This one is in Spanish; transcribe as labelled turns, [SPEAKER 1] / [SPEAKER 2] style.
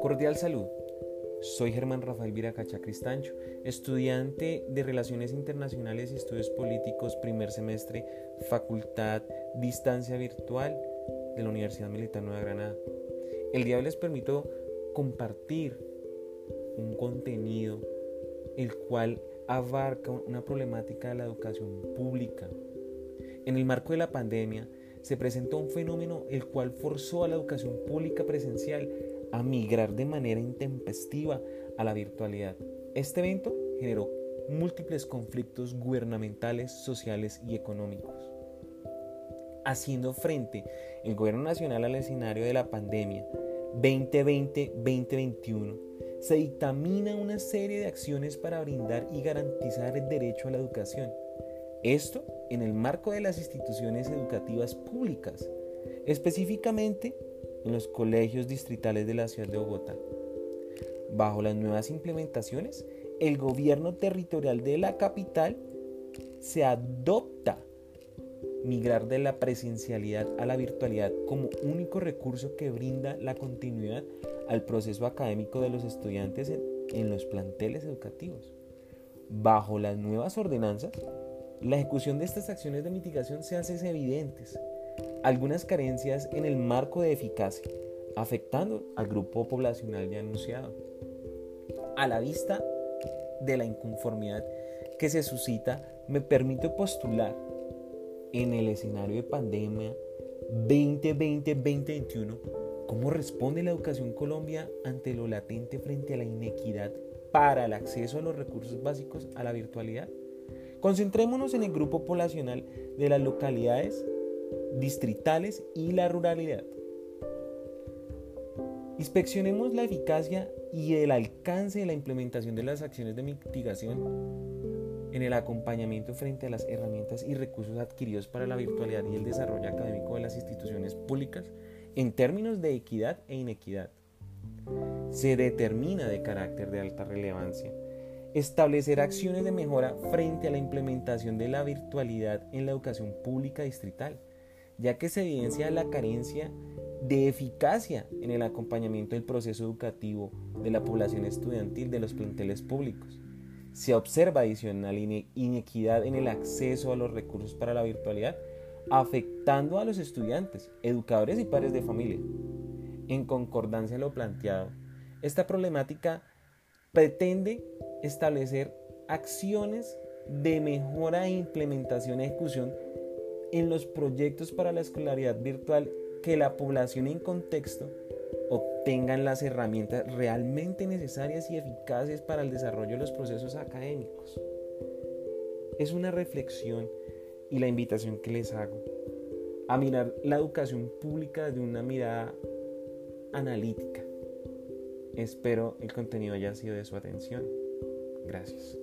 [SPEAKER 1] Cordial salud. Soy Germán Rafael Viracacha Cristancho, estudiante de Relaciones Internacionales y Estudios Políticos, primer semestre, Facultad Distancia Virtual de la Universidad Militar Nueva Granada. El día de hoy les permito compartir un contenido el cual abarca una problemática de la educación pública. En el marco de la pandemia se presentó un fenómeno el cual forzó a la educación pública presencial a migrar de manera intempestiva a la virtualidad. Este evento generó múltiples conflictos gubernamentales, sociales y económicos. Haciendo frente el gobierno nacional al escenario de la pandemia 2020-2021, se dictamina una serie de acciones para brindar y garantizar el derecho a la educación. Esto en el marco de las instituciones educativas públicas, específicamente en los colegios distritales de la ciudad de Bogotá. Bajo las nuevas implementaciones, el gobierno territorial de la capital se adopta migrar de la presencialidad a la virtualidad como único recurso que brinda la continuidad al proceso académico de los estudiantes en, los planteles educativos. Bajo las nuevas ordenanzas, la ejecución de estas acciones de mitigación se hace evidentes algunas carencias en el marco de eficacia, afectando al grupo poblacional ya anunciado. A la vista de la inconformidad que se suscita, me permite postular en el escenario de pandemia 2020-2021 cómo responde la educación Colombia ante lo latente frente a la inequidad para el acceso a los recursos básicos a la virtualidad. Concentrémonos en el grupo poblacional de las localidades distritales y la ruralidad. Inspeccionemos la eficacia y el alcance de la implementación de las acciones de mitigación en el acompañamiento frente a las herramientas y recursos adquiridos para la virtualidad y el desarrollo académico de las instituciones públicas en términos de equidad e inequidad. Se determina de carácter de alta relevancia establecer acciones de mejora frente a la implementación de la virtualidad en la educación pública distrital ya que se evidencia la carencia de eficacia en el acompañamiento del proceso educativo de la población estudiantil de los planteles públicos. Se observa adicional inequidad en el acceso a los recursos para la virtualidad, afectando a los estudiantes, educadores y padres de familia. En concordancia a lo planteado, esta problemática pretende establecer acciones de mejora e implementación e ejecución en los proyectos para la escolaridad virtual que la población en contexto obtengan las herramientas realmente necesarias y eficaces para el desarrollo de los procesos académicos. Es una reflexión y la invitación que les hago a mirar la educación pública de una mirada analítica. Espero el contenido haya sido de su atención. Gracias.